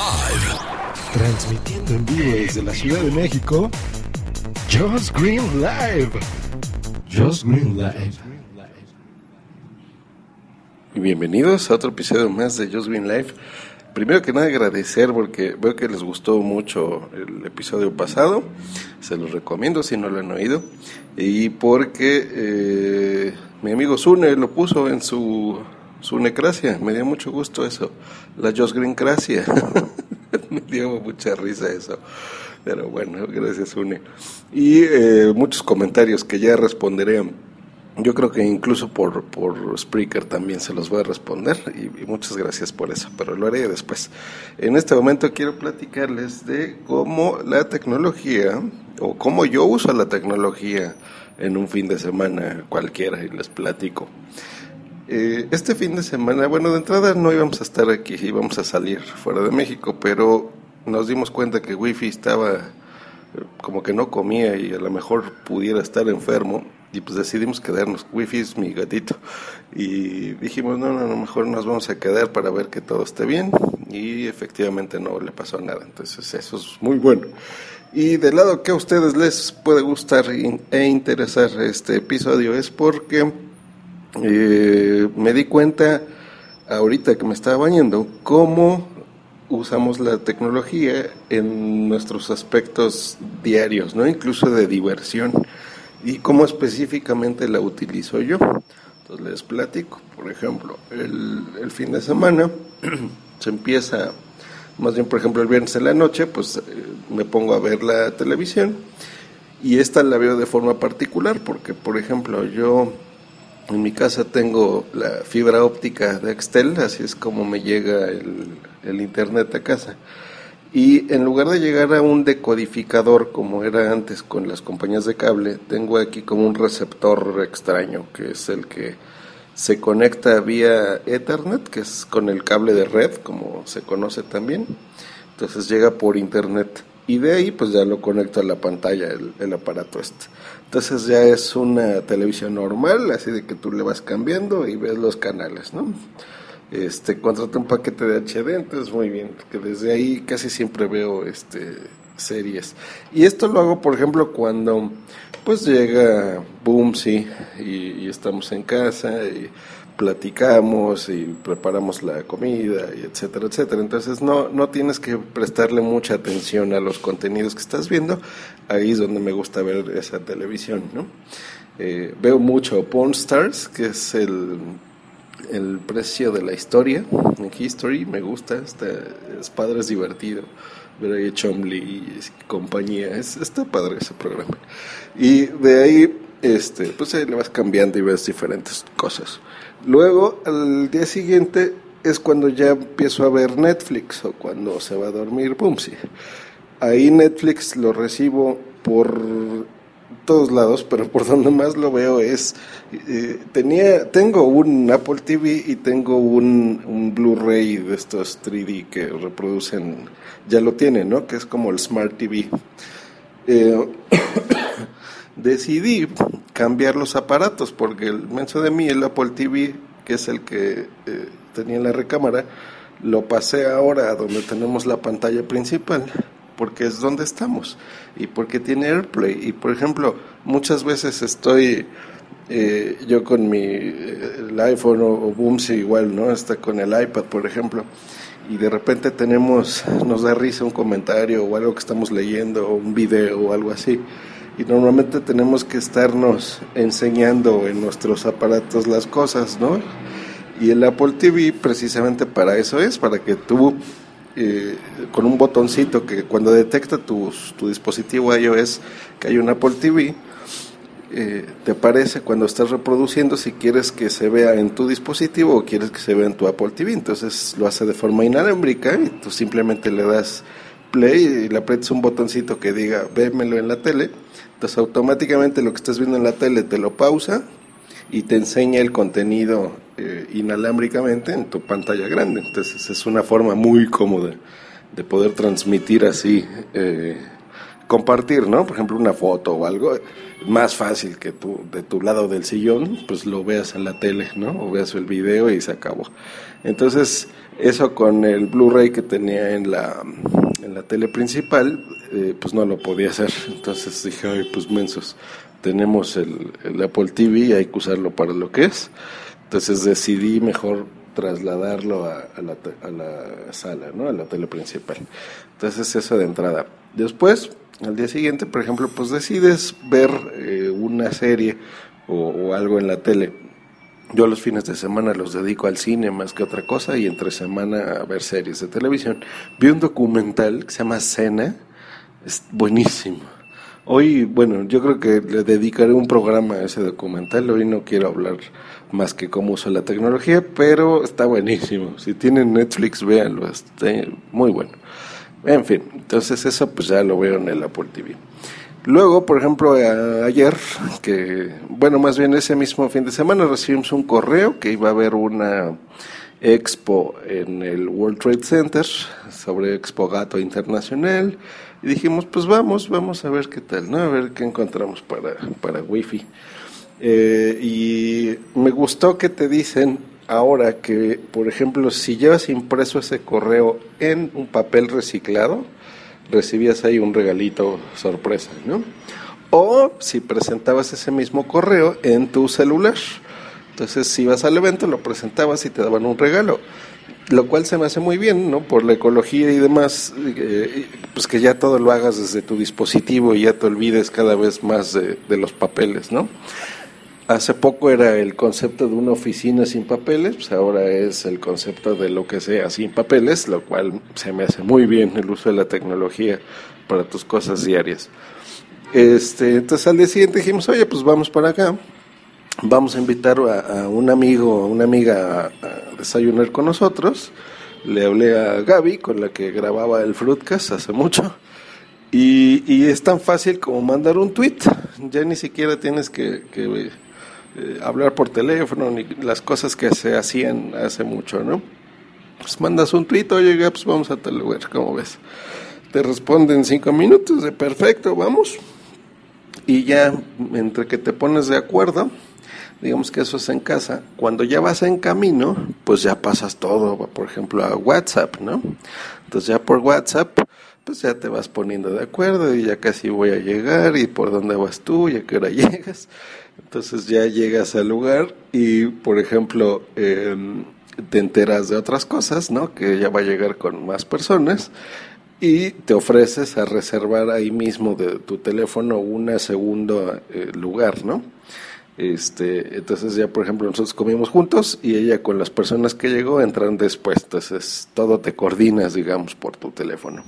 Live. Transmitiendo en vivo desde la Ciudad de México. Just Green Live. Just Green Live. Y bienvenidos a otro episodio más de Just Green Live. Primero que nada agradecer porque veo que les gustó mucho el episodio pasado. Se los recomiendo si no lo han oído. Y porque eh, mi amigo Sune lo puso en su, su necracia. Me dio mucho gusto eso. La Just Green Cracia. Me dio mucha risa eso. Pero bueno, gracias Sune. Y eh, muchos comentarios que ya responderé yo creo que incluso por, por Spreaker también se los voy a responder y, y, muchas gracias por eso, pero lo haré después. En este momento quiero platicarles de cómo la tecnología o cómo yo uso la tecnología en un fin de semana cualquiera y les platico. Eh, este fin de semana, bueno, de entrada no íbamos a estar aquí, íbamos a salir fuera de México, pero nos dimos cuenta que Wi-Fi estaba como que no comía y a lo mejor pudiera estar enfermo y pues decidimos quedarnos. Wi-Fi es mi gatito y dijimos, no, no, no, mejor nos vamos a quedar para ver que todo esté bien y efectivamente no le pasó nada, entonces eso es muy bueno. Y del lado que a ustedes les puede gustar e interesar este episodio es porque eh, me di cuenta ahorita que me estaba bañando cómo usamos la tecnología en nuestros aspectos diarios, ¿no? Incluso de diversión. ¿Y cómo específicamente la utilizo yo? Entonces les platico. Por ejemplo, el, fin de semana se empieza, más bien por ejemplo el viernes en la noche, pues eh, me pongo a ver la televisión y esta la veo de forma particular porque, por ejemplo, yo en mi casa tengo la fibra óptica de Excel, así es como me llega el, internet a casa. Y en lugar de llegar a un decodificador como era antes con las compañías de cable, tengo aquí como un receptor extraño, que es el que se conecta vía Ethernet, que es con el cable de red, como se conoce también. Entonces llega por internet y de ahí pues ya lo conecto a la pantalla el, aparato este. Entonces ya es una televisión normal, así de que tú le vas cambiando y ves los canales, ¿no? Este, contraté un paquete de HD, entonces muy bien, que desde ahí casi siempre veo este series. Y esto lo hago, por ejemplo, cuando pues llega Boomsy y, y estamos en casa y platicamos y preparamos la comida y etcétera, etcétera. Entonces no, no tienes que prestarle mucha atención a los contenidos que estás viendo. Ahí es donde me gusta ver esa televisión, ¿no? Eh, veo mucho Porn Stars, que es el, el precio de la historia, en History, me gusta, está, es padre, es divertido. Ver ahí Chomley y compañía, es, está padre ese programa. Y de ahí, este, pues ahí le vas cambiando y ves diferentes cosas. Luego, al día siguiente es cuando ya empiezo a ver Netflix o cuando se va a dormir Pumsi. Ahí Netflix lo recibo por todos lados, pero por donde más lo veo es eh, tenía tengo un Apple TV y tengo un, un Blu-ray de estos 3D que reproducen ya lo tienen, ¿no? Que es como el Smart TV. Eh, decidí cambiar los aparatos porque el menso de mí, el Apple TV, que es el que eh, tenía en la recámara, lo pasé ahora a donde tenemos la pantalla principal porque es donde estamos y porque tiene AirPlay. Y por ejemplo muchas veces estoy eh, yo con mi el iPhone o, o Boomsy igual no está con el iPad por ejemplo y de repente tenemos nos da risa un comentario o algo que estamos leyendo o un video o algo así y normalmente tenemos que estarnos enseñando en nuestros aparatos las cosas, ¿no? Y el Apple TV precisamente para eso es, para que tú eh, con un botoncito que cuando detecta tu, tu, dispositivo iOS que hay un Apple TV, eh, te aparece cuando estás reproduciendo si quieres que se vea en tu dispositivo o quieres que se vea en tu Apple TV. Entonces lo hace de forma inalámbrica y tú simplemente le das play y le aprietas un botoncito que diga vémelo en la tele entonces automáticamente lo que estás viendo en la tele te lo pausa y te enseña el contenido eh, inalámbricamente en tu pantalla grande. Entonces es una forma muy cómoda de poder transmitir así, eh, compartir, ¿no? Por ejemplo, una foto o algo más fácil que tú de tu lado del sillón, pues lo veas en la tele, ¿no? O veas el video y se acabó. Entonces, Eso con el Blu-ray que tenía en la, en la tele principal, eh, pues no lo podía hacer. Entonces dije, ay, pues mensos, tenemos el, el Apple TV y hay que usarlo para lo que es. Entonces decidí mejor trasladarlo a, la, a, la, sala, ¿no? a la tele principal. Entonces eso de entrada. Después, al día siguiente, por ejemplo, pues decides ver eh, una serie o, algo en la tele. Yo los fines de semana los dedico al cine más que otra cosa y entre semana a ver series de televisión. Vi un documental que se llama Cena, es buenísimo. Hoy, bueno, yo creo que le dedicaré un programa a ese documental. Hoy no quiero hablar más que cómo uso la tecnología, pero está buenísimo. Si tienen Netflix, véanlo, está muy bueno. En fin, entonces eso pues ya lo veo en el Apple TV. Luego, por ejemplo, ayer, que, bueno, más bien ese mismo fin de semana recibimos un correo que iba a haber una expo en el World Trade Center sobre Expo Gato Internacional y dijimos, pues vamos, vamos a ver qué tal, ¿no? A ver qué encontramos para, para Wi-Fi. Eh, y me gustó que te dicen ahora que, por ejemplo, si llevas impreso ese correo en un papel reciclado, recibías ahí un regalito sorpresa, ¿no? O si presentabas ese mismo correo en tu celular. Entonces, si ibas al evento, lo presentabas y te daban un regalo. Lo cual se me hace muy bien, ¿no? Por la ecología y demás, eh, pues que ya todo lo hagas desde tu dispositivo y ya te olvides cada vez más de, de los papeles, ¿no? Hace poco era el concepto de una oficina sin papeles, pues ahora es el concepto de lo que sea sin papeles, lo cual se me hace muy bien el uso de la tecnología para tus cosas diarias. Este, entonces al día siguiente dijimos, oye, pues vamos para acá, vamos a invitar a, un amigo, a una amiga a, desayunar con nosotros. Le hablé a Gaby, con la que grababa el Fruitcast hace mucho. Y, es tan fácil como mandar un tweet. Ya ni siquiera tienes que eh, hablar por teléfono, ni las cosas que se hacían hace mucho, ¿no? Pues mandas un tweet, oye, pues vamos a tal lugar, ¿cómo ves? Te responden cinco minutos, de perfecto, vamos. Y ya, entre que te pones de acuerdo, digamos que eso es en casa. Cuando ya vas en camino, pues ya pasas todo, por ejemplo, a WhatsApp, ¿no? Entonces ya por WhatsApp, pues ya te vas poniendo de acuerdo y ya casi voy a llegar y por dónde vas tú y a qué hora llegas. Entonces ya llegas al lugar y, por ejemplo, em, te enteras de otras cosas, ¿no? Que ya va a llegar con más personas y te ofreces a reservar ahí mismo de tu teléfono un segundo eh, lugar, ¿no? Este, entonces ya, por ejemplo, nosotros comimos juntos y ella con las personas que llegó entran después. Entonces todo te coordinas, digamos, por tu teléfono.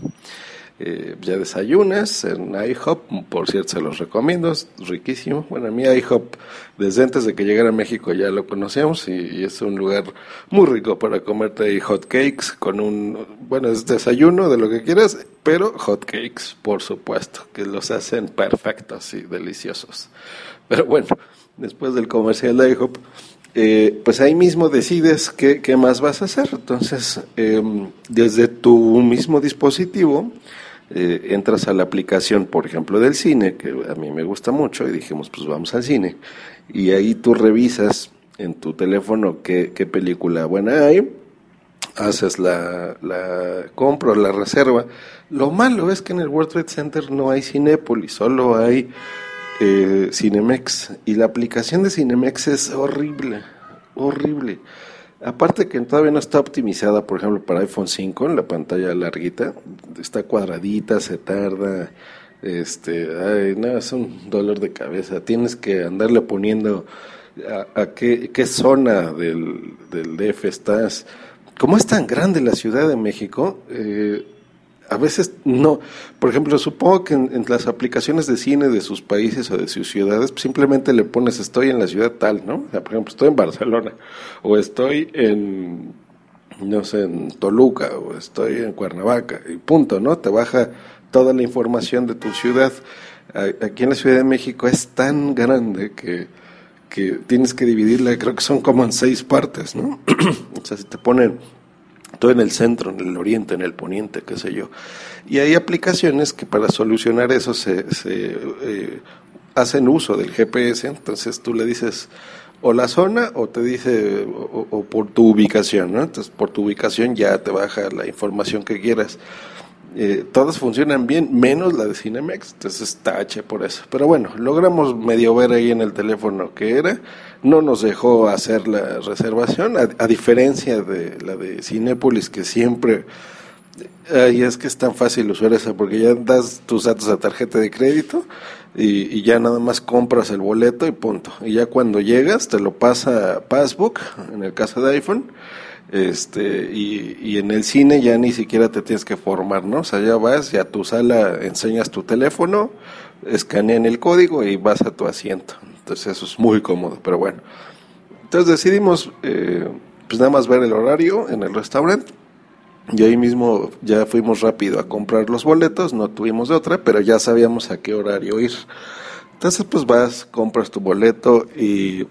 Eh, ya desayunas en IHOP, por cierto se los recomiendo, riquísimo. Bueno, a mí IHOP desde antes de que llegara a México ya lo conocíamos y, es un lugar muy rico para comerte hot cakes con un, bueno, es desayuno de lo que quieras, pero hot cakes, por supuesto, que los hacen perfectos y deliciosos. Pero bueno, después del comercial de IHOP, eh, pues ahí mismo decides qué, qué, más vas a hacer. Entonces, em, desde tu mismo dispositivo, eh, entras a la aplicación, por ejemplo, del cine, que a mí me gusta mucho, y dijimos, pues vamos al cine. Y ahí tú revisas en tu teléfono qué, película buena hay, haces la, la compra, la reserva. Lo malo es que en el World Trade Center no hay Cinépolis, solo hay eh, Cinemex. Y la aplicación de Cinemex es horrible, horrible. Aparte que todavía no está optimizada, por ejemplo, para iPhone 5, en la pantalla larguita, está cuadradita, se tarda, este, ay, no, es un dolor de cabeza. Tienes que andarle poniendo a, qué, qué, zona del, del DF estás. Como es tan grande la Ciudad de México, eh, a veces no. Por ejemplo, supongo que en, las aplicaciones de cine de sus países o de sus ciudades, pues, simplemente le pones estoy en la ciudad tal, ¿no? O sea, por ejemplo, estoy en Barcelona o estoy en, no sé, en Toluca o estoy en Cuernavaca y punto, ¿no? Te baja toda la información de tu ciudad. Aquí en la Ciudad de México es tan grande que, que tienes que dividirla, creo que son como en seis partes, ¿no? o sea, si te ponen en el centro, en el oriente, en el poniente, qué sé yo. Y hay aplicaciones que para solucionar eso se, se eh, hacen uso del GPS, entonces tú le dices, o la zona o te dice o, por tu ubicación, ¿no? Entonces por tu ubicación ya te baja la información que quieras. Eh, todas funcionan bien, menos la de Cinemex, entonces tache por eso. Pero bueno, logramos medio ver ahí en el teléfono que era, no nos dejó hacer la reservación, a, diferencia de la de Cinépolis, que siempre, y es que es tan fácil usar esa, porque ya das tus datos a tarjeta de crédito y, y, ya nada más compras el boleto y punto. Y ya cuando llegas te lo pasa Passbook, en el caso de iPhone, este y, y, en el cine ya ni siquiera te tienes que formar, ¿no? O sea, ya vas y a tu sala enseñas tu teléfono, escanean el código y vas a tu asiento. Entonces eso es muy cómodo, pero bueno. Entonces decidimos, eh, pues nada más ver el horario en el restaurante. Y ahí mismo ya fuimos rápido a comprar los boletos, no tuvimos de otra, pero ya sabíamos a qué horario ir. Entonces pues vas, compras tu boleto y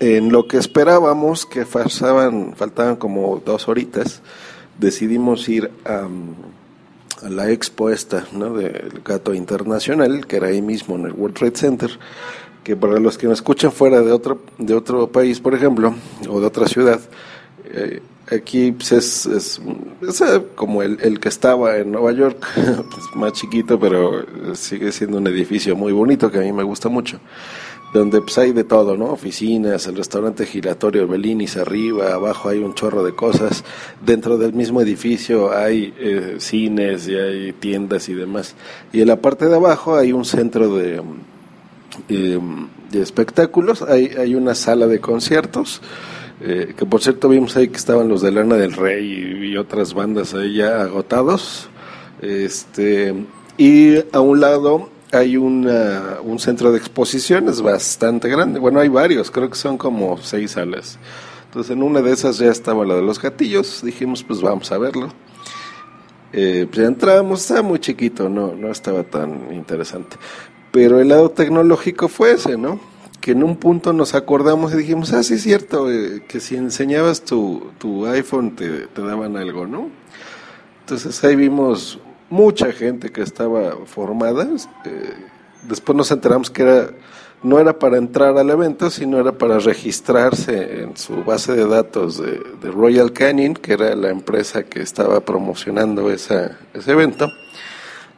en lo que esperábamos, que faltaban, faltaban como dos horitas, decidimos ir a, la expo esta, ¿no? Del Gato Internacional, que era ahí mismo en el World Trade Center, que para los que me escuchan fuera de otro, de otro país, por ejemplo, o de otra ciudad, eh, aquí pues es, es, eh, como el, el, que estaba en Nueva York, más chiquito, pero sigue siendo un edificio muy bonito que a mí me gusta mucho donde pues hay de todo, ¿no? Oficinas, el restaurante giratorio Belinis arriba, abajo hay un chorro de cosas, dentro del mismo edificio hay eh, cines y hay tiendas y demás. Y en la parte de abajo hay un centro de, eh, de espectáculos, hay, hay una sala de conciertos, eh, que por cierto vimos ahí que estaban los de Lana del Rey y, y otras bandas ahí ya agotados. Este, y a un lado hay una, un centro de exposiciones bastante grande. Bueno, hay varios, creo que son como seis salas. Entonces, en una de esas ya estaba la de los gatillos. Dijimos, pues vamos a verlo. Eh, pues entramos, estaba muy chiquito, no, no estaba tan interesante. Pero el lado tecnológico fue ese, ¿no? Que en un punto nos acordamos y dijimos, ah, sí es cierto, eh, que si enseñabas tu, tu iPhone te daban algo, ¿no? Entonces ahí vimos mucha gente que estaba formada. Eh, después nos enteramos que era no era para entrar al evento, sino era para registrarse en su base de datos de, Royal Canin, que era la empresa que estaba promocionando esa, ese evento.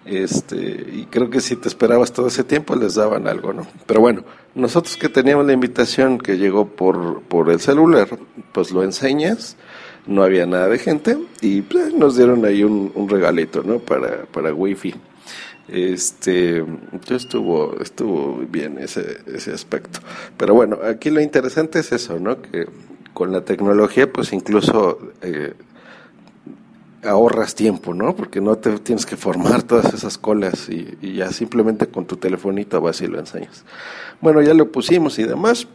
Este, y creo que si te esperabas todo ese tiempo les daban algo, ¿no? Pero bueno, nosotros que teníamos la invitación que llegó por, por el celular, pues lo enseñas no había nada de gente y pues, nos dieron ahí un, regalito, ¿no? Para, para wifi. Este, estuvo, estuvo bien ese, ese aspecto. Pero bueno, aquí lo interesante es eso, ¿no? Que con la tecnología, pues incluso eh, ahorras tiempo, ¿no? Porque no te tienes que formar todas esas colas y, y ya simplemente con tu telefonito vas y lo enseñas. Bueno, ya lo pusimos y demás.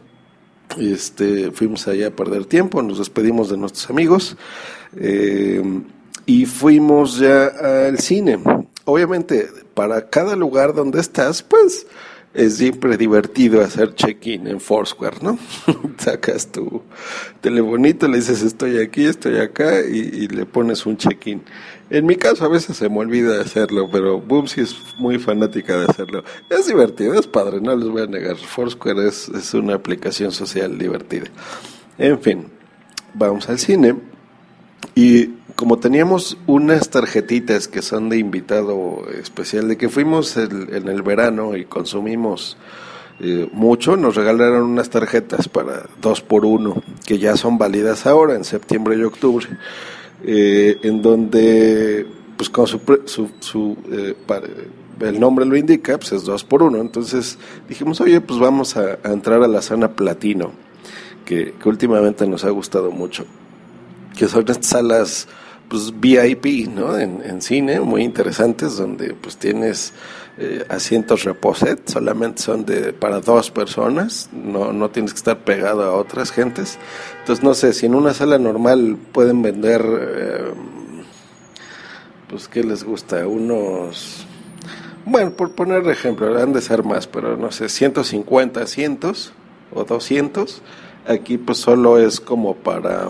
Este, fuimos allá a perder tiempo, nos despedimos de nuestros amigos eh, y fuimos ya al cine. Obviamente, para cada lugar donde estás, pues es siempre divertido hacer check-in en Foursquare, ¿no? Sacas tu telefonito, le dices estoy aquí, estoy acá y, le pones un check-in. En mi caso a veces se me olvida hacerlo, pero Boom sí es muy fanática de hacerlo. Es divertido, es padre, no les voy a negar. Foursquare es, es una aplicación social divertida. En fin, vamos al cine y como teníamos unas tarjetitas que son de invitado especial, de que fuimos en el verano y consumimos eh, mucho, nos regalaron unas tarjetas para dos por uno, que ya son válidas ahora, en septiembre y octubre, eh, en donde, pues con su, su, eh, el nombre lo indica, pues es dos por uno, entonces dijimos, oye, pues vamos a, entrar a la zona platino, que, que últimamente nos ha gustado mucho, que son estas salas pues VIP, ¿no? En, cine, muy interesantes, donde pues tienes eh, asientos reposet, solamente son de para dos personas, no, no tienes que estar pegado a otras gentes. Entonces no sé, si en una sala normal pueden vender, eh, pues ¿qué les gusta? Unos, bueno, por poner ejemplo, han de ser más, pero no sé, 150 asientos o 200, aquí pues solo es como para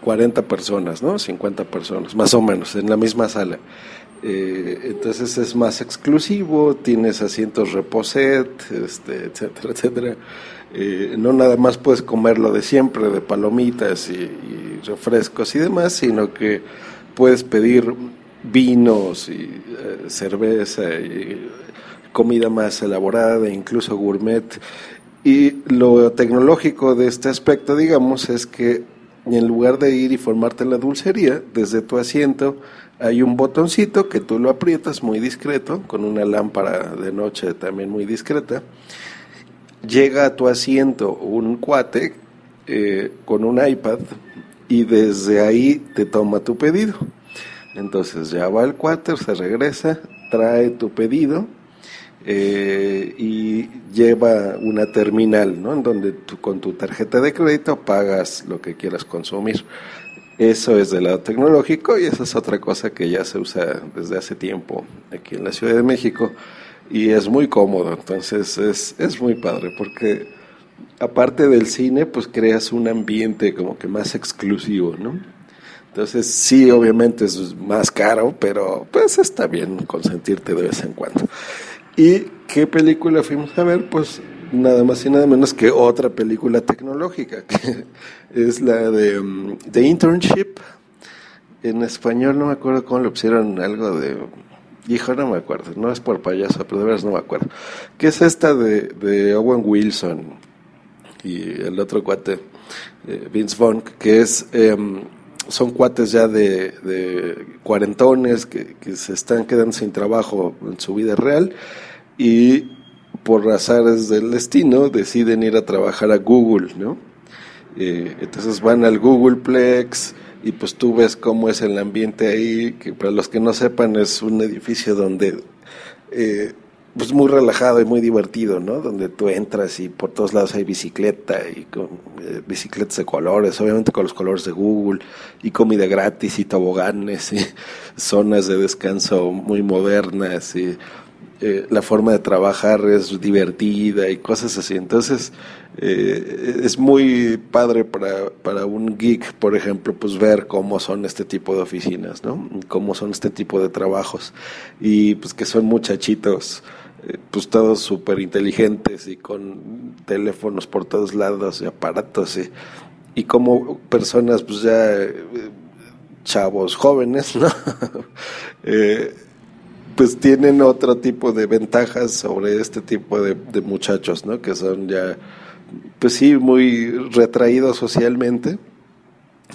40 personas, ¿no? 50 personas, más o menos, en la misma sala. Eh, entonces es más exclusivo, tienes asientos reposet, este, etcétera, etcétera. Eh, no nada más puedes comer lo de siempre, de palomitas y, refrescos y demás, sino que puedes pedir vinos y eh, cerveza y comida más elaborada, incluso gourmet. Y lo tecnológico de este aspecto, digamos, es que en lugar de ir y formarte en la dulcería, desde tu asiento hay un botoncito que tú lo aprietas muy discreto, con una lámpara de noche también muy discreta. Llega a tu asiento un cuate eh, con un iPad y desde ahí te toma tu pedido. Entonces ya va el cuate, se regresa, trae tu pedido eh, y lleva una terminal, ¿no? En donde tú con tu tarjeta de crédito pagas lo que quieras consumir. Eso es del lado tecnológico y esa es otra cosa que ya se usa desde hace tiempo aquí en la Ciudad de México y es muy cómodo, entonces es, es muy padre porque aparte del cine pues creas un ambiente como que más exclusivo, ¿no? Entonces sí, obviamente es más caro, pero pues está bien consentirte de vez en cuando. ¿Y qué película fuimos a ver? Pues nada más y nada menos que otra película tecnológica, que es la de um, The Internship. En español no me acuerdo cómo le pusieron algo de... Hijo, no me acuerdo, no es por payaso, pero de veras no me acuerdo. ¿Qué es esta de, Owen Wilson y el otro cuate, eh, Vince Vaughn, que es... Em, son cuates ya de, cuarentones que, que, se están quedando sin trabajo en su vida real y por azares del destino deciden ir a trabajar a Google, ¿no? Eh, entonces van al Googleplex y pues tú ves cómo es el ambiente ahí, que para los que no sepan es un edificio donde eh, pues muy relajado y muy divertido, ¿no? Donde tú entras y por todos lados hay bicicleta y eh, bicicletas de colores, obviamente con los colores de Google y comida gratis y toboganes y zonas de descanso muy modernas y eh, la forma de trabajar es divertida y cosas así. Entonces, eh, es muy padre para, para un geek, por ejemplo, pues ver cómo son este tipo de oficinas, ¿no? Cómo son este tipo de trabajos. Y pues que son muchachitos, eh, pues todos súper inteligentes y con teléfonos por todos lados y aparatos y, y como personas, pues ya chavos jóvenes, ¿no? pues tienen otro tipo de ventajas sobre este tipo de, muchachos, ¿no? Que son ya, pues sí, muy retraídos socialmente,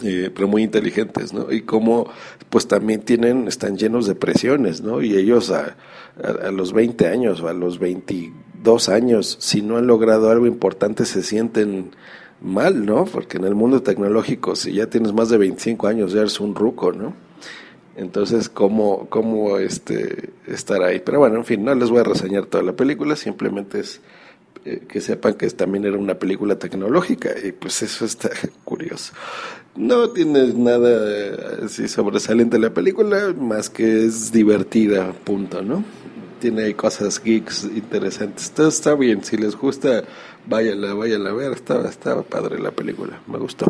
eh, pero muy inteligentes, ¿no? Y como, pues también tienen, están llenos de presiones, ¿no? Y ellos a, a, a, los 20 años o a los 22 años, si no han logrado algo importante, se sienten mal, ¿no? Porque en el mundo tecnológico, si ya tienes más de 25 años, ya eres un ruco, ¿no? Entonces, ¿cómo, cómo este, estar ahí? Pero bueno, en fin, no les voy a reseñar toda la película, simplemente es eh, que sepan que también era una película tecnológica y pues eso está curioso. No tiene nada así sobresaliente la película, más que es divertida, punto, ¿no? Tiene cosas geeks interesantes. Entonces está bien, si les gusta, váyanla, váyanla a ver, estaba, estaba padre la película, me gustó.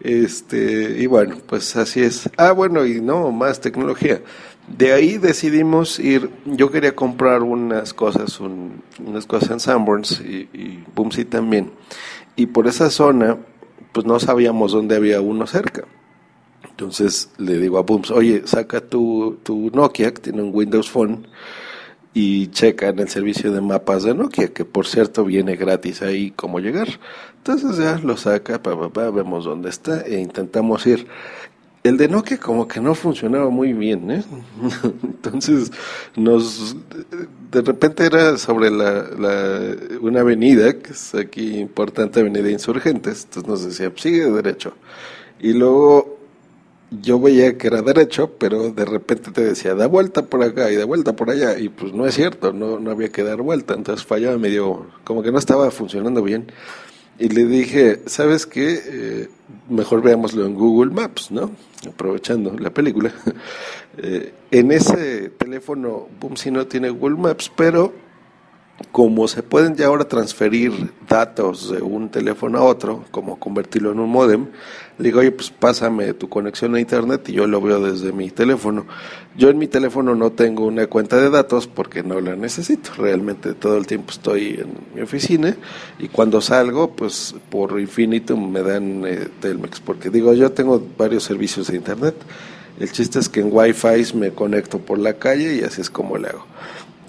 Este, y bueno, pues así es. Ah, bueno, y no, más tecnología. De ahí decidimos ir, yo quería comprar unas cosas, unas cosas en Sanborns y, y Bumsy también. Y por esa zona, pues no sabíamos dónde había uno cerca. Entonces le digo a Booms, oye, saca tu, tu Nokia, que tiene un Windows Phone, y checa en el servicio de mapas de Nokia, que por cierto viene gratis ahí cómo llegar. Entonces ya lo saca, pa, pa, vemos dónde está e intentamos ir. El de Nokia como que no funcionaba muy bien, ¿eh? Entonces nos de repente era sobre la, una avenida que es aquí importante avenida Insurgentes, entonces nos decía sigue derecho y luego yo veía que era derecho, pero de repente te decía, da vuelta por acá y da vuelta por allá, y pues no es cierto, no, no había que dar vuelta, entonces fallaba medio, como que no estaba funcionando bien. Y le dije, ¿sabes qué? Eh, mejor veámoslo en Google Maps, ¿no? Aprovechando la película. eh, en ese teléfono, boom, si no tiene Google Maps, pero como se pueden ya ahora transferir datos de un teléfono a otro, como convertirlo en un modem, le digo, oye, pues pásame tu conexión a internet y yo lo veo desde mi teléfono. Yo en mi teléfono no tengo una cuenta de datos porque no la necesito. Realmente todo el tiempo estoy en mi oficina y cuando salgo, pues por infinito me dan eh, Telmex. Porque digo, yo tengo varios servicios de internet. El chiste es que en Wi-Fi me conecto por la calle y así es como le hago.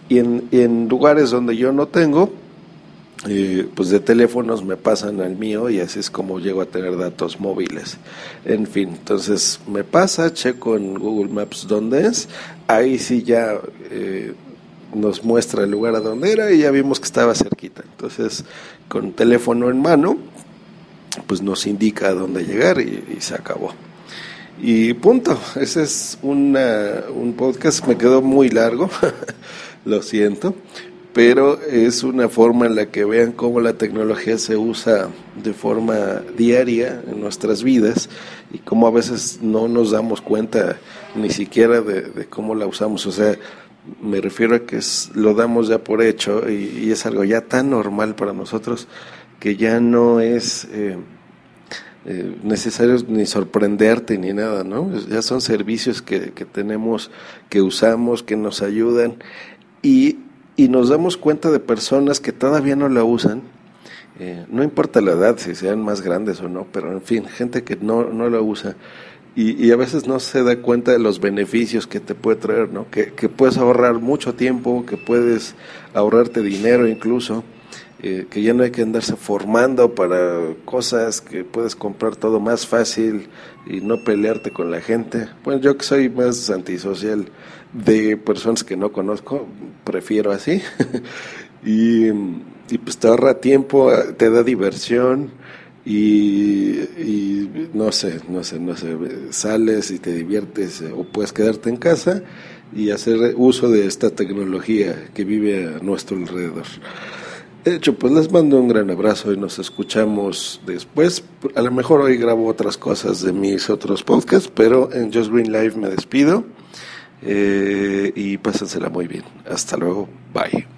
Y en, en lugares donde yo no tengo, eh, pues de teléfonos me pasan al mío y así es como llego a tener datos móviles. En fin, entonces me pasa, checo en Google Maps dónde es, ahí sí ya eh, nos muestra el lugar a donde era y ya vimos que estaba cerquita. Entonces, con teléfono en mano, pues nos indica a dónde llegar y, se acabó. Y punto, ese es una, un podcast, me quedó muy largo, lo siento, pero es una forma en la que vean cómo la tecnología se usa de forma diaria en nuestras vidas y cómo a veces no nos damos cuenta ni siquiera de, cómo la usamos. O sea, me refiero a que lo damos ya por hecho y, es algo ya tan normal para nosotros que ya no es eh, eh, necesario ni sorprenderte ni nada, ¿no? Ya son servicios que, que tenemos, que usamos, que nos ayudan y y nos damos cuenta de personas que todavía no la usan, eh, no importa la edad, si sean más grandes o no, pero en fin, gente que no, no la usa y, y, a veces no se da cuenta de los beneficios que te puede traer, ¿no? Que, que puedes ahorrar mucho tiempo, que puedes ahorrarte dinero incluso, eh, que ya no hay que andarse formando para cosas, que puedes comprar todo más fácil y no pelearte con la gente. Bueno, yo que soy más antisocial, de personas que no conozco, prefiero así. y, pues te ahorra tiempo, te da diversión y, no sé, no sé, no sé, sales y te diviertes o puedes quedarte en casa y hacer uso de esta tecnología que vive a nuestro alrededor. De hecho, pues les mando un gran abrazo y nos escuchamos después. A lo mejor hoy grabo otras cosas de mis otros podcasts, pero en Just Green Live me despido. Eh, y pásensela muy bien. Hasta luego. Bye.